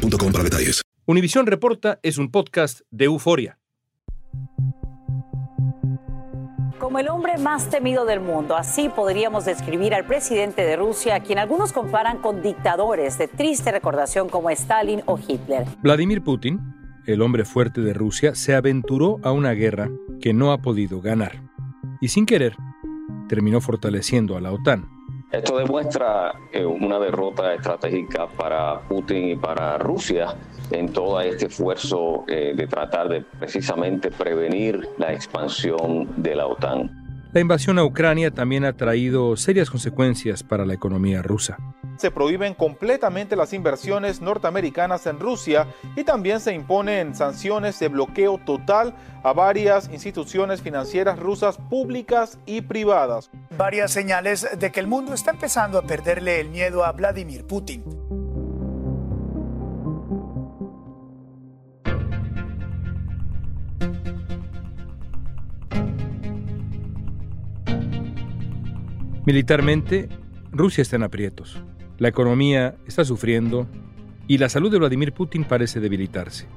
boostmobile.com para detalles. Univisión Reporta es un podcast de euforia. Como el hombre más temido del mundo, así podríamos describir al presidente de Rusia, a quien algunos comparan con dictadores de triste recordación como Stalin o Hitler. Vladimir Putin, el hombre fuerte de Rusia, se aventuró a una guerra que no ha podido ganar. Y sin querer, terminó fortaleciendo a la OTAN. Esto demuestra eh, una derrota estratégica para Putin y para Rusia en todo este esfuerzo eh, de tratar de precisamente prevenir la expansión de la OTAN. La invasión a Ucrania también ha traído serias consecuencias para la economía rusa. Se prohíben completamente las inversiones norteamericanas en Rusia y también se imponen sanciones de bloqueo total a varias instituciones financieras rusas públicas y privadas. Varias señales de que el mundo está empezando a perderle el miedo a Vladimir Putin. Militarmente, Rusia está en aprietos, la economía está sufriendo y la salud de Vladimir Putin parece debilitarse.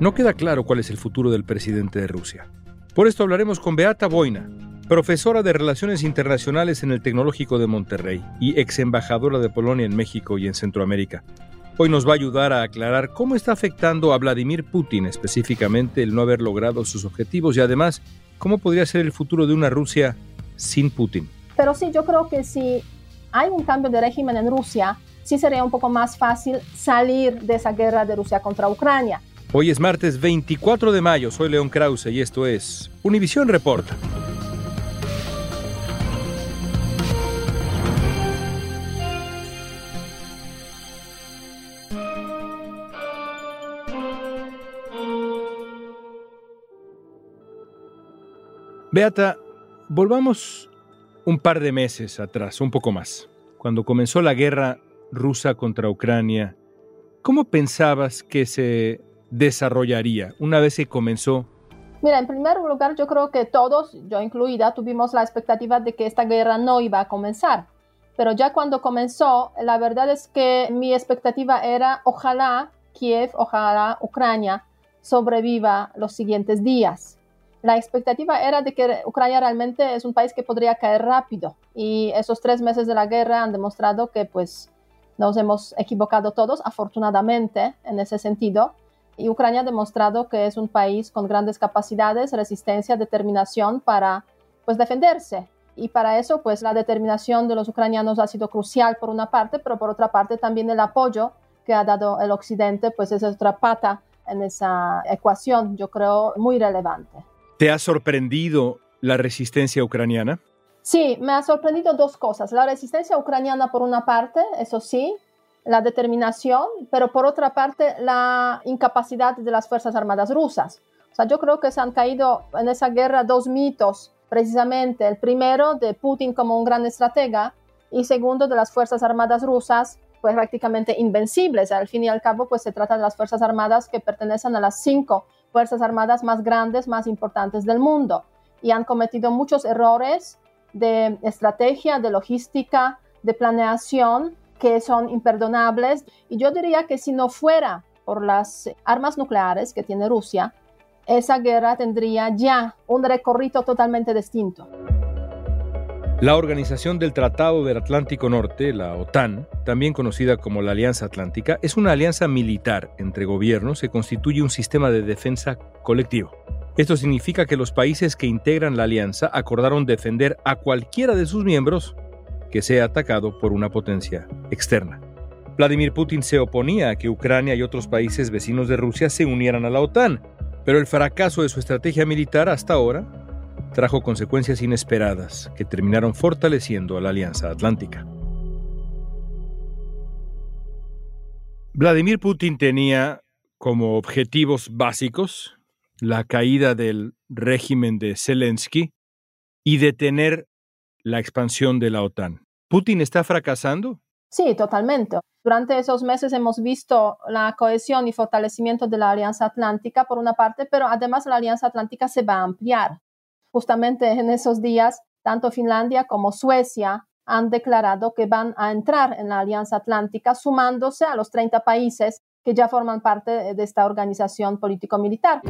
No queda claro cuál es el futuro del presidente de Rusia. Por esto hablaremos con Beata Boina, profesora de Relaciones Internacionales en el Tecnológico de Monterrey y ex embajadora de Polonia en México y en Centroamérica. Hoy nos va a ayudar a aclarar cómo está afectando a Vladimir Putin específicamente el no haber logrado sus objetivos y además cómo podría ser el futuro de una Rusia sin Putin. Pero sí, yo creo que si hay un cambio de régimen en Rusia, sí sería un poco más fácil salir de esa guerra de Rusia contra Ucrania. Hoy es martes 24 de mayo, soy León Krause y esto es Univisión Reporta. Beata, volvamos un par de meses atrás, un poco más, cuando comenzó la guerra rusa contra Ucrania, ¿cómo pensabas que se desarrollaría una vez que comenzó? Mira, en primer lugar, yo creo que todos, yo incluida, tuvimos la expectativa de que esta guerra no iba a comenzar. Pero ya cuando comenzó, la verdad es que mi expectativa era ojalá Kiev, ojalá Ucrania sobreviva los siguientes días la expectativa era de que Ucrania realmente es un país que podría caer rápido y esos tres meses de la guerra han demostrado que pues nos hemos equivocado todos, afortunadamente en ese sentido. Y Ucrania ha demostrado que es un país con grandes capacidades, resistencia, determinación para pues defenderse. Y para eso pues la determinación de los ucranianos ha sido crucial por una parte, pero por otra parte también el apoyo que ha dado el occidente pues es otra pata en esa ecuación, yo creo, muy relevante. ¿Te ha sorprendido la resistencia ucraniana? Sí, me ha sorprendido dos cosas. La resistencia ucraniana por una parte, eso sí, la determinación, pero por otra parte la incapacidad de las Fuerzas Armadas rusas. O sea, yo creo que se han caído en esa guerra dos mitos, precisamente el primero de Putin como un gran estratega y segundo de las Fuerzas Armadas rusas, pues prácticamente invencibles. Al fin y al cabo, pues se trata de las Fuerzas Armadas que pertenecen a las cinco Fuerzas Armadas más grandes, más importantes del mundo. Y han cometido muchos errores de estrategia, de logística, de planeación que son imperdonables. Y yo diría que si no fuera por las armas nucleares que tiene Rusia, esa guerra tendría ya un recorrido totalmente distinto. La Organización del Tratado del Atlántico Norte, la OTAN, también conocida como la Alianza Atlántica, es una alianza militar entre gobiernos que constituye un sistema de defensa colectivo. Esto significa que los países que integran la alianza acordaron defender a cualquiera de sus miembros que sea atacado por una potencia externa. Vladimir Putin se oponía a que Ucrania y otros países vecinos de Rusia se unieran a la OTAN, pero el fracaso de su estrategia militar hasta ahora trajo consecuencias inesperadas que terminaron fortaleciendo a la Alianza Atlántica. Vladimir Putin tenía como objetivos básicos la caída del régimen de Zelensky y detener la expansión de la OTAN. ¿Putin está fracasando? Sí, totalmente. Durante esos meses hemos visto la cohesión y fortalecimiento de la Alianza Atlántica, por una parte, pero además la Alianza Atlántica se va a ampliar. Justamente en esos días, tanto Finlandia como Suecia han declarado que van a entrar en la Alianza Atlántica, sumándose a los 30 países que ya forman parte de esta organización político-militar.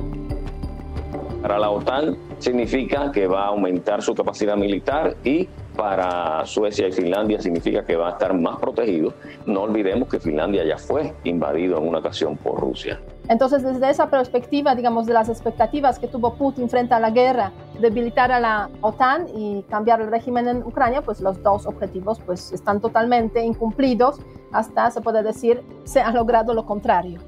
Para la OTAN significa que va a aumentar su capacidad militar y para Suecia y Finlandia significa que va a estar más protegido. No olvidemos que Finlandia ya fue invadido en una ocasión por Rusia. Entonces, desde esa perspectiva, digamos, de las expectativas que tuvo Putin frente a la guerra, debilitar a la OTAN y cambiar el régimen en Ucrania, pues los dos objetivos pues están totalmente incumplidos. Hasta se puede decir se ha logrado lo contrario.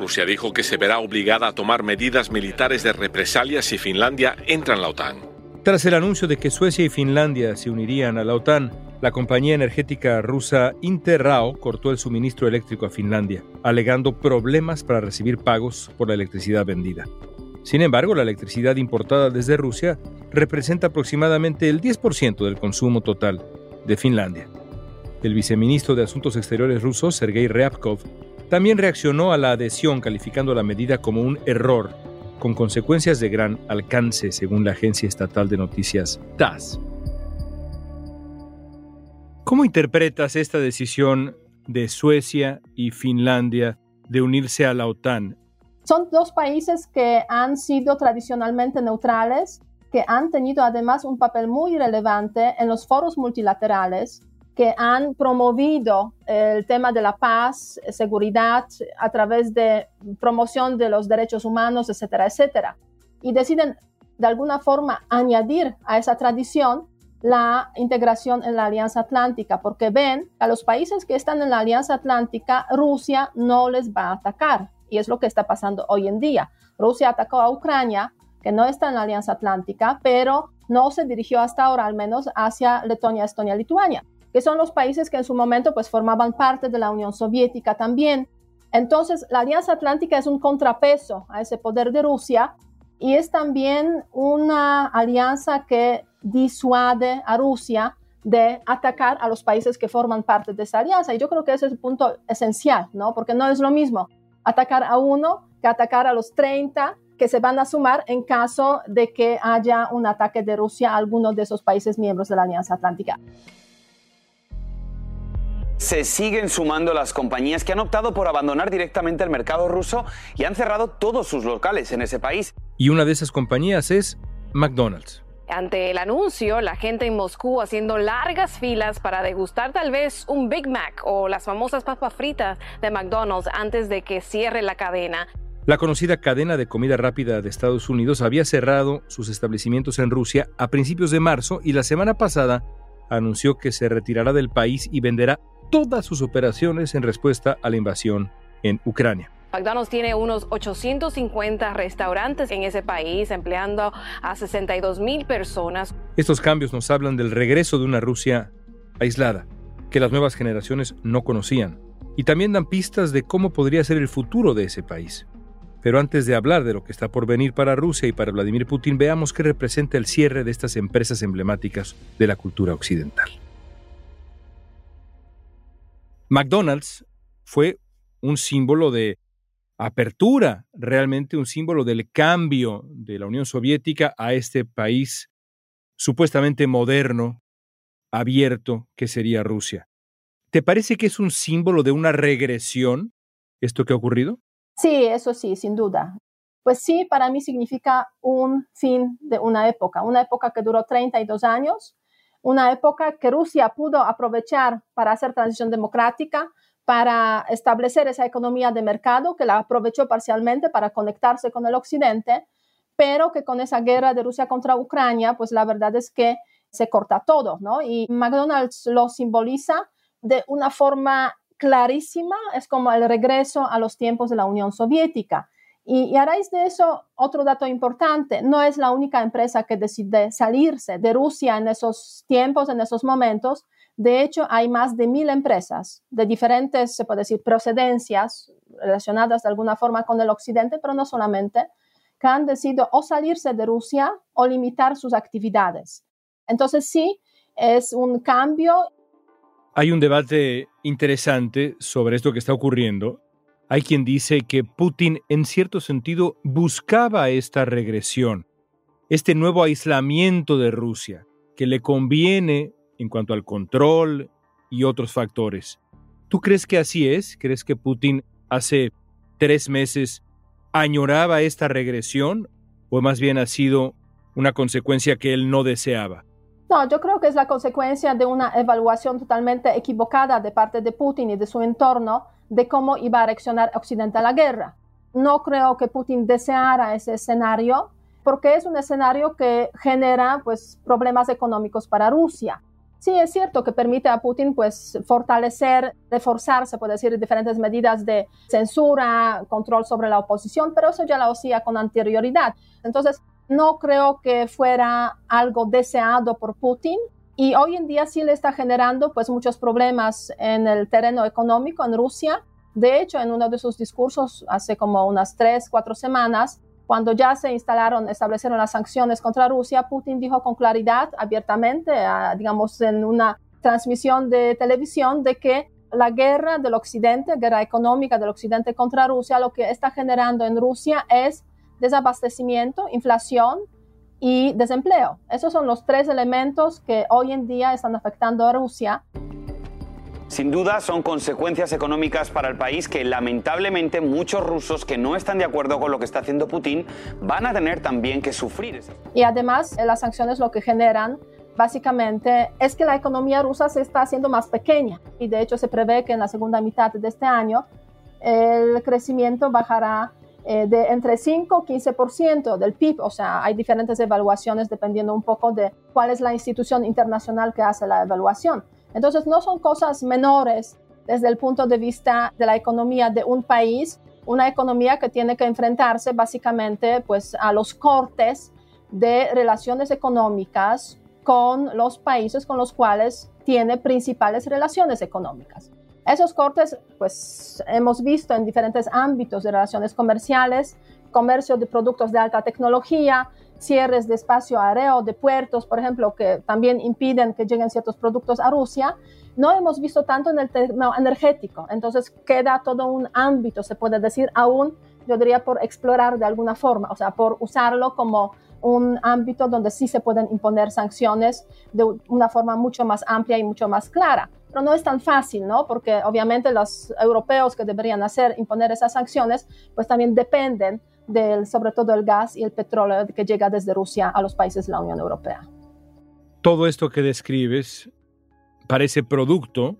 Rusia dijo que se verá obligada a tomar medidas militares de represalia si Finlandia entra en la OTAN. Tras el anuncio de que Suecia y Finlandia se unirían a la OTAN, la compañía energética rusa Interrao cortó el suministro eléctrico a Finlandia, alegando problemas para recibir pagos por la electricidad vendida. Sin embargo, la electricidad importada desde Rusia representa aproximadamente el 10% del consumo total de Finlandia. El viceministro de Asuntos Exteriores ruso, Sergei Ryabkov, también reaccionó a la adhesión calificando la medida como un error con consecuencias de gran alcance, según la agencia estatal de noticias TASS. ¿Cómo interpretas esta decisión de Suecia y Finlandia de unirse a la OTAN? Son dos países que han sido tradicionalmente neutrales, que han tenido además un papel muy relevante en los foros multilaterales que han promovido el tema de la paz, seguridad, a través de promoción de los derechos humanos, etcétera, etcétera. Y deciden de alguna forma añadir a esa tradición la integración en la Alianza Atlántica, porque ven a los países que están en la Alianza Atlántica, Rusia no les va a atacar. Y es lo que está pasando hoy en día. Rusia atacó a Ucrania, que no está en la Alianza Atlántica, pero no se dirigió hasta ahora al menos hacia Letonia, Estonia, Lituania que son los países que en su momento pues formaban parte de la Unión Soviética también. Entonces, la Alianza Atlántica es un contrapeso a ese poder de Rusia y es también una alianza que disuade a Rusia de atacar a los países que forman parte de esa alianza. Y yo creo que ese es el punto esencial, ¿no? Porque no es lo mismo atacar a uno que atacar a los 30 que se van a sumar en caso de que haya un ataque de Rusia a alguno de esos países miembros de la Alianza Atlántica se siguen sumando las compañías que han optado por abandonar directamente el mercado ruso y han cerrado todos sus locales en ese país. Y una de esas compañías es McDonald's. Ante el anuncio, la gente en Moscú haciendo largas filas para degustar tal vez un Big Mac o las famosas papas fritas de McDonald's antes de que cierre la cadena. La conocida cadena de comida rápida de Estados Unidos había cerrado sus establecimientos en Rusia a principios de marzo y la semana pasada anunció que se retirará del país y venderá todas sus operaciones en respuesta a la invasión en Ucrania. McDonald's tiene unos 850 restaurantes en ese país, empleando a 62 mil personas. Estos cambios nos hablan del regreso de una Rusia aislada, que las nuevas generaciones no conocían, y también dan pistas de cómo podría ser el futuro de ese país. Pero antes de hablar de lo que está por venir para Rusia y para Vladimir Putin, veamos qué representa el cierre de estas empresas emblemáticas de la cultura occidental. McDonald's fue un símbolo de apertura, realmente un símbolo del cambio de la Unión Soviética a este país supuestamente moderno, abierto, que sería Rusia. ¿Te parece que es un símbolo de una regresión esto que ha ocurrido? Sí, eso sí, sin duda. Pues sí, para mí significa un fin de una época, una época que duró 32 años, una época que Rusia pudo aprovechar para hacer transición democrática, para establecer esa economía de mercado, que la aprovechó parcialmente para conectarse con el occidente, pero que con esa guerra de Rusia contra Ucrania, pues la verdad es que se corta todo, ¿no? Y McDonald's lo simboliza de una forma clarísima, es como el regreso a los tiempos de la Unión Soviética. Y, a raíz de eso, otro dato importante, no es la única empresa que decide salirse de Rusia en esos tiempos, en esos momentos. De hecho, hay más de mil empresas de diferentes, se puede decir, procedencias relacionadas de alguna forma con el Occidente, pero no solamente, que han decidido o salirse de Rusia o limitar sus actividades. Entonces, sí, es un cambio. Hay un debate interesante sobre esto que está ocurriendo. Hay quien dice que Putin, en cierto sentido, buscaba esta regresión, este nuevo aislamiento de Rusia, que le conviene en cuanto al control y otros factores. ¿Tú crees que así es? ¿Crees que Putin hace tres meses añoraba esta regresión o más bien ha sido una consecuencia que él no deseaba? No, yo creo que es la consecuencia de una evaluación totalmente equivocada de parte de Putin y de su entorno de cómo iba a reaccionar Occidente a la guerra. No creo que Putin deseara ese escenario porque es un escenario que genera pues, problemas económicos para Rusia. Sí, es cierto que permite a Putin pues fortalecer, reforzarse, puede decir, diferentes medidas de censura, control sobre la oposición, pero eso ya lo hacía con anterioridad. Entonces, no creo que fuera algo deseado por Putin y hoy en día sí le está generando pues muchos problemas en el terreno económico en Rusia. De hecho, en uno de sus discursos hace como unas tres, cuatro semanas, cuando ya se instalaron, establecieron las sanciones contra Rusia, Putin dijo con claridad, abiertamente, digamos, en una transmisión de televisión, de que la guerra del Occidente, guerra económica del Occidente contra Rusia, lo que está generando en Rusia es desabastecimiento, inflación y desempleo. Esos son los tres elementos que hoy en día están afectando a Rusia. Sin duda son consecuencias económicas para el país que lamentablemente muchos rusos que no están de acuerdo con lo que está haciendo Putin van a tener también que sufrir. Y además eh, las sanciones lo que generan básicamente es que la economía rusa se está haciendo más pequeña y de hecho se prevé que en la segunda mitad de este año el crecimiento bajará eh, de entre 5 y 15% del PIB, o sea, hay diferentes evaluaciones dependiendo un poco de cuál es la institución internacional que hace la evaluación. Entonces, no son cosas menores desde el punto de vista de la economía de un país, una economía que tiene que enfrentarse básicamente pues, a los cortes de relaciones económicas con los países con los cuales tiene principales relaciones económicas. Esos cortes, pues hemos visto en diferentes ámbitos de relaciones comerciales, comercio de productos de alta tecnología, cierres de espacio aéreo, de puertos, por ejemplo, que también impiden que lleguen ciertos productos a Rusia, no hemos visto tanto en el tema energético. Entonces queda todo un ámbito, se puede decir, aún, yo diría, por explorar de alguna forma, o sea, por usarlo como un ámbito donde sí se pueden imponer sanciones de una forma mucho más amplia y mucho más clara. Pero no es tan fácil, ¿no? Porque obviamente los europeos que deberían hacer, imponer esas sanciones, pues también dependen del, sobre todo el gas y el petróleo que llega desde Rusia a los países de la Unión Europea. Todo esto que describes parece producto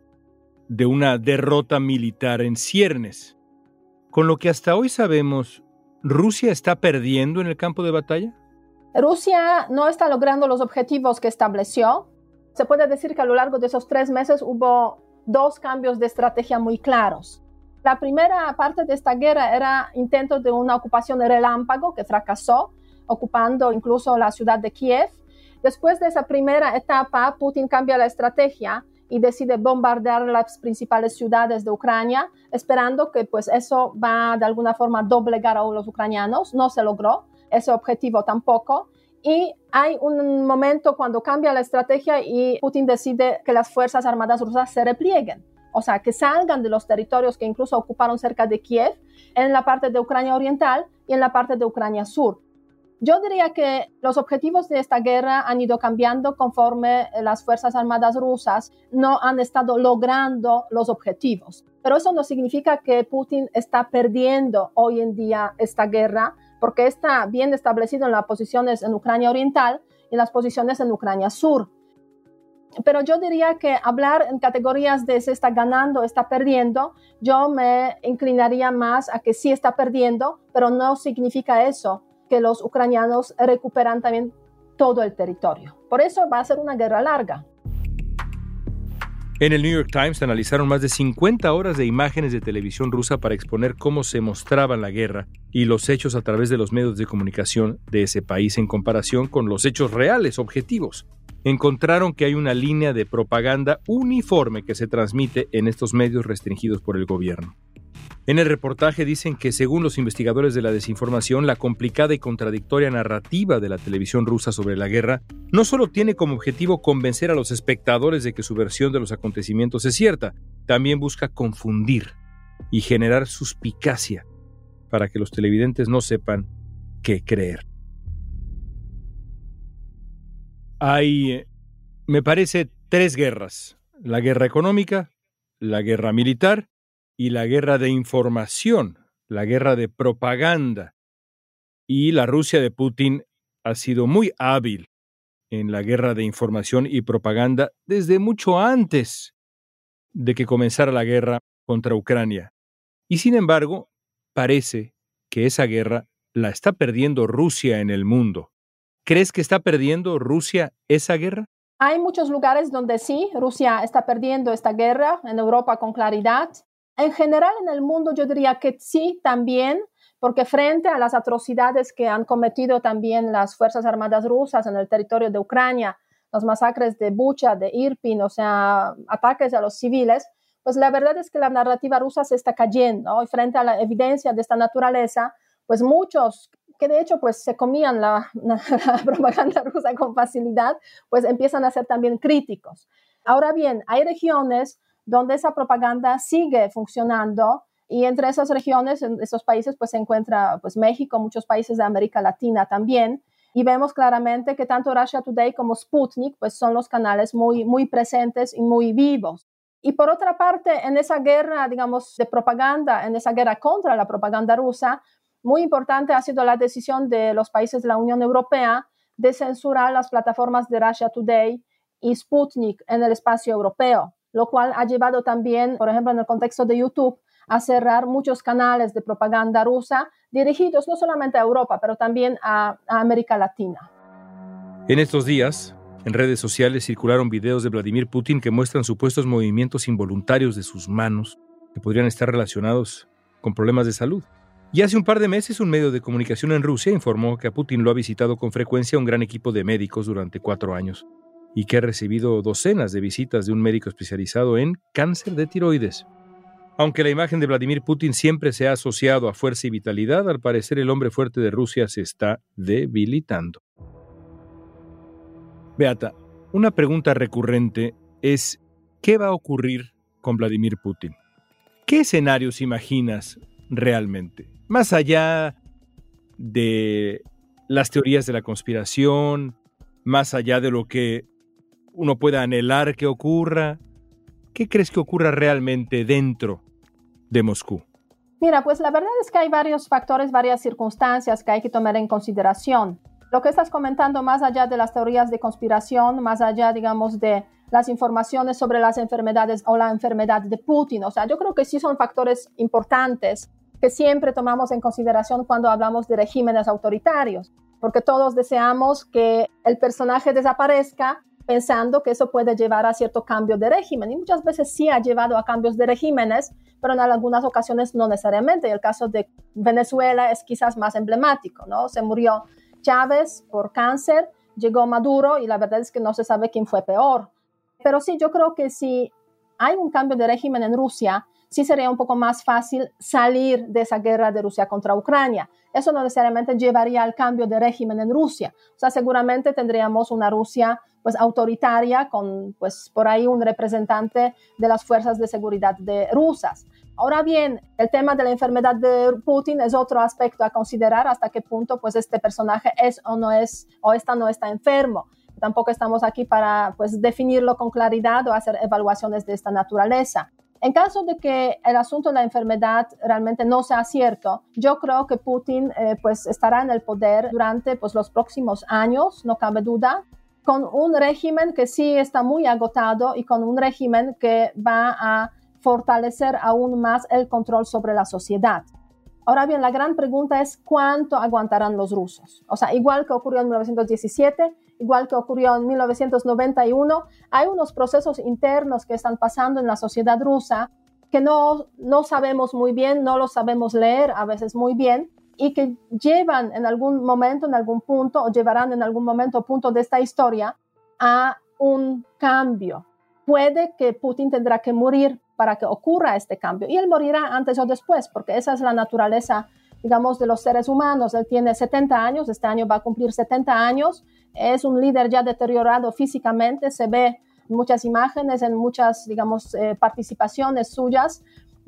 de una derrota militar en ciernes. Con lo que hasta hoy sabemos, ¿Rusia está perdiendo en el campo de batalla? Rusia no está logrando los objetivos que estableció. Se puede decir que a lo largo de esos tres meses hubo dos cambios de estrategia muy claros. La primera parte de esta guerra era intento de una ocupación de relámpago que fracasó, ocupando incluso la ciudad de Kiev. Después de esa primera etapa, Putin cambia la estrategia y decide bombardear las principales ciudades de Ucrania, esperando que pues eso va de alguna forma doblegar a los ucranianos. No se logró ese objetivo tampoco. Y hay un momento cuando cambia la estrategia y Putin decide que las Fuerzas Armadas rusas se replieguen o sea, que salgan de los territorios que incluso ocuparon cerca de Kiev, en la parte de Ucrania Oriental y en la parte de Ucrania Sur. Yo diría que los objetivos de esta guerra han ido cambiando conforme las Fuerzas Armadas rusas no han estado logrando los objetivos. Pero eso no significa que Putin está perdiendo hoy en día esta guerra, porque está bien establecido en las posiciones en Ucrania Oriental y en las posiciones en Ucrania Sur pero yo diría que hablar en categorías de se está ganando, está perdiendo, yo me inclinaría más a que sí está perdiendo, pero no significa eso que los ucranianos recuperan también todo el territorio. Por eso va a ser una guerra larga. En el New York Times analizaron más de 50 horas de imágenes de televisión rusa para exponer cómo se mostraba la guerra y los hechos a través de los medios de comunicación de ese país en comparación con los hechos reales, objetivos. encontraron que hay una línea de propaganda uniforme que se transmite en estos medios restringidos por el gobierno. En el reportaje dicen que según los investigadores de la desinformación, la complicada y contradictoria narrativa de la televisión rusa sobre la guerra no solo tiene como objetivo convencer a los espectadores de que su versión de los acontecimientos es cierta, también busca confundir y generar suspicacia para que los televidentes no sepan qué creer. Hay, me parece, tres guerras. La guerra económica, la guerra militar y la guerra de información, la guerra de propaganda. Y la Rusia de Putin ha sido muy hábil en la guerra de información y propaganda desde mucho antes de que comenzara la guerra contra Ucrania. Y sin embargo, parece que esa guerra la está perdiendo Rusia en el mundo. ¿Crees que está perdiendo Rusia esa guerra? Hay muchos lugares donde sí, Rusia está perdiendo esta guerra, en Europa con claridad. En general en el mundo yo diría que sí también, porque frente a las atrocidades que han cometido también las Fuerzas Armadas rusas en el territorio de Ucrania, los masacres de Bucha, de Irpin, o sea, ataques a los civiles, pues la verdad es que la narrativa rusa se está cayendo y frente a la evidencia de esta naturaleza, pues muchos que de hecho pues se comían la, propaganda rusa con facilidad, pues empiezan a ser también críticos. Ahora bien, hay regiones donde esa propaganda sigue funcionando y entre esas regiones, en esos países, pues se encuentra pues México, muchos países de América Latina también. Y vemos claramente que tanto Russia Today como Sputnik pues son los canales muy, muy presentes y muy vivos. Y por otra parte, en esa guerra, digamos, de propaganda, en esa guerra contra la propaganda rusa, muy importante ha sido la decisión de los países de la Unión Europea de censurar las plataformas de Russia Today y Sputnik en el espacio europeo, lo cual ha llevado también, por ejemplo, en el contexto de YouTube, a cerrar muchos canales de propaganda rusa dirigidos no solamente a Europa, pero también a, a América Latina. En estos días, en redes sociales circularon videos de Vladimir Putin que muestran supuestos movimientos involuntarios de sus manos que podrían estar relacionados con problemas de salud. Y hace un par de meses un medio de comunicación en Rusia informó que a Putin lo ha visitado con frecuencia un gran equipo de médicos durante cuatro años y que ha recibido docenas de visitas de un médico especializado en cáncer de tiroides. Aunque la imagen de Vladimir Putin siempre se ha asociado a fuerza y vitalidad, al parecer el hombre fuerte de Rusia se está debilitando. Beata, una pregunta recurrente es, ¿qué va a ocurrir con Vladimir Putin? ¿Qué escenarios imaginas realmente? Más allá de las teorías de la conspiración, más allá de lo que uno pueda anhelar que ocurra, ¿qué crees que ocurra realmente dentro de Moscú? Mira, pues la verdad es que hay varios factores, varias circunstancias que hay que tomar en consideración lo que estás comentando, más allá de las teorías de conspiración, más allá, digamos, de las informaciones sobre las enfermedades o la enfermedad de Putin, o sea, yo creo que sí son factores importantes que siempre tomamos en consideración cuando hablamos de regímenes autoritarios, porque todos deseamos que el personaje desaparezca pensando que eso puede llevar a cierto cambio de régimen. Y muchas veces sí ha llevado a cambios de regímenes, pero en algunas ocasiones no necesariamente. El caso de Venezuela es quizás más emblemático, ¿no? Se murió Chávez por cáncer, llegó Maduro y la verdad es que no se sabe quién fue peor. Pero sí, yo creo que si hay un cambio de régimen en Rusia, sí sería un poco más fácil salir de esa guerra de Rusia contra Ucrania. Eso no necesariamente llevaría al cambio de régimen en Rusia. O sea, seguramente tendríamos una Rusia pues autoritaria con pues por ahí un representante de las fuerzas de seguridad de rusas. Ahora bien, el tema de la enfermedad de Putin es otro aspecto a considerar hasta qué punto pues este personaje es o no es o esta no está enfermo. Tampoco estamos aquí para pues definirlo con claridad o hacer evaluaciones de esta naturaleza. En caso de que el asunto de la enfermedad realmente no sea cierto, yo creo que Putin eh, pues estará en el poder durante pues los próximos años, no cabe duda, con un régimen que sí está muy agotado y con un régimen que va a fortalecer aún más el control sobre la sociedad. Ahora bien, la gran pregunta es cuánto aguantarán los rusos. O sea, igual que ocurrió en 1917, igual que ocurrió en 1991, hay unos procesos internos que están pasando en la sociedad rusa que no, no sabemos muy bien, no los sabemos leer a veces muy bien y que llevan en algún momento, en algún punto, o llevarán en algún momento punto de esta historia a un cambio. Puede que Putin tendrá que morir para que ocurra este cambio y él morirá antes o después, porque esa es la naturaleza, digamos, de los seres humanos. Él tiene 70 años, este año va a cumplir 70 años, es un líder ya deteriorado físicamente, se ve muchas imágenes, en muchas, digamos, eh, participaciones suyas,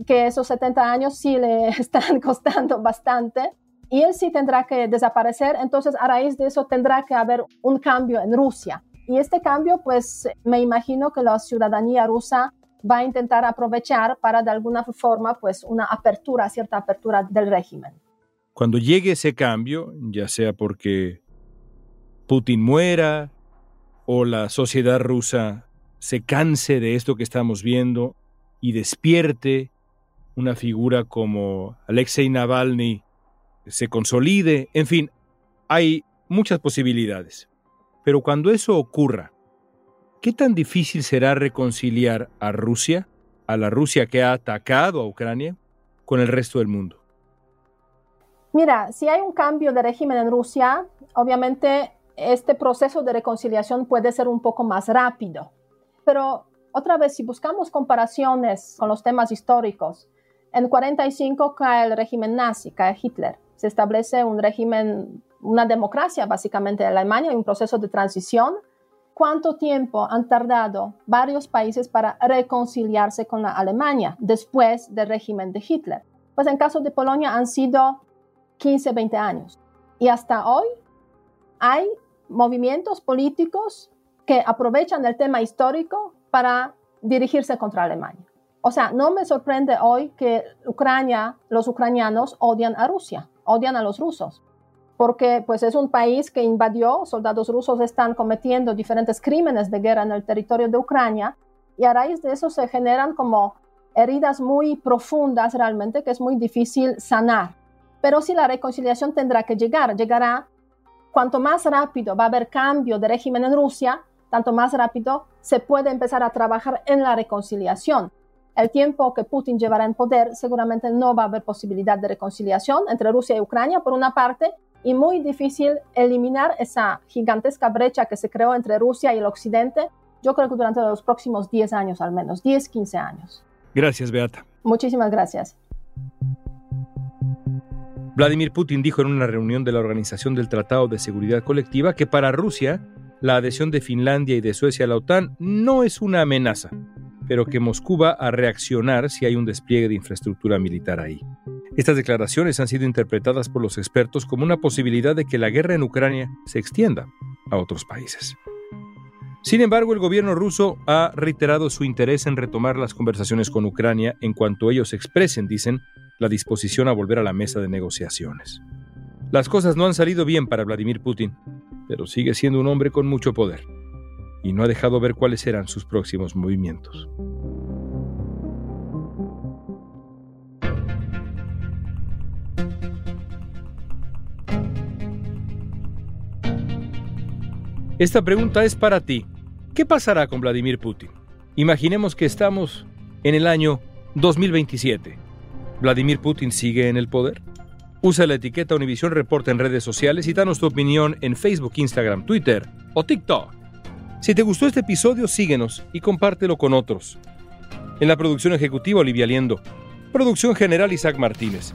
que esos 70 años sí le están costando bastante y él sí tendrá que desaparecer, entonces a raíz de eso tendrá que haber un cambio en Rusia. Y este cambio, pues me imagino que la ciudadanía rusa va a intentar aprovechar para de alguna forma, pues una apertura, cierta apertura del régimen. Cuando llegue ese cambio, ya sea porque Putin muera o la sociedad rusa se canse de esto que estamos viendo y despierte una figura como Alexei Navalny se consolide, en fin, hay muchas posibilidades. Pero cuando eso ocurra, ¿qué tan difícil será reconciliar a Rusia, a la Rusia que ha atacado a Ucrania, con el resto del mundo? Mira, si hay un cambio de régimen en Rusia, obviamente este proceso de reconciliación puede ser un poco más rápido. Pero otra vez, si buscamos comparaciones con los temas históricos, en 45 cae el régimen nazi, cae Hitler. Se establece un régimen, una democracia básicamente en Alemania, un proceso de transición. ¿Cuánto tiempo han tardado varios países para reconciliarse con la Alemania después del régimen de Hitler? Pues en caso de Polonia han sido 15, 20 años. Y hasta hoy hay movimientos políticos que aprovechan el tema histórico para dirigirse contra Alemania. O sea, no me sorprende hoy que Ucrania, los ucranianos odian a Rusia, odian a los rusos, porque pues es un país que invadió, soldados rusos están cometiendo diferentes crímenes de guerra en el territorio de Ucrania y a raíz de eso se generan como heridas muy profundas realmente que es muy difícil sanar. Pero si la reconciliación tendrá que llegar, llegará cuanto más rápido va a haber cambio de régimen en Rusia, tanto más rápido se puede empezar a trabajar en la reconciliación el tiempo que Putin llevará en poder, seguramente no va a haber posibilidad de reconciliación entre Rusia y Ucrania, por una parte, y muy difícil eliminar esa gigantesca brecha que se creó entre Rusia y el Occidente, yo creo que durante los próximos 10 años al menos, 10, 15 años. Gracias, Beata. Muchísimas gracias. Vladimir Putin dijo en una reunión de la Organización del Tratado de Seguridad Colectiva que para Rusia la adhesión de Finlandia y de Suecia a la OTAN no es una amenaza, pero que Moscú va a reaccionar si hay un despliegue de infraestructura militar ahí. Estas declaraciones han sido interpretadas por los expertos como una posibilidad de que la guerra en Ucrania se extienda a otros países. Sin embargo, el gobierno ruso ha reiterado su interés en retomar las conversaciones con Ucrania en cuanto ellos expresen, dicen, la disposición a volver a la mesa de negociaciones. Las cosas no han salido bien para Vladimir Putin, pero sigue siendo un hombre con mucho poder y no ha dejado ver cuáles serán sus próximos movimientos. Esta pregunta es para ti. ¿Qué pasará con Vladimir Putin? Imaginemos que estamos en el año 2027. ¿Vladimir Putin sigue en el poder? Usa la etiqueta Univision Reporta en redes sociales y danos tu opinión en Facebook, Instagram, Twitter o TikTok. Si te gustó este episodio, síguenos y compártelo con otros. En la producción ejecutiva, Olivia Liendo. Producción general, Isaac Martínez.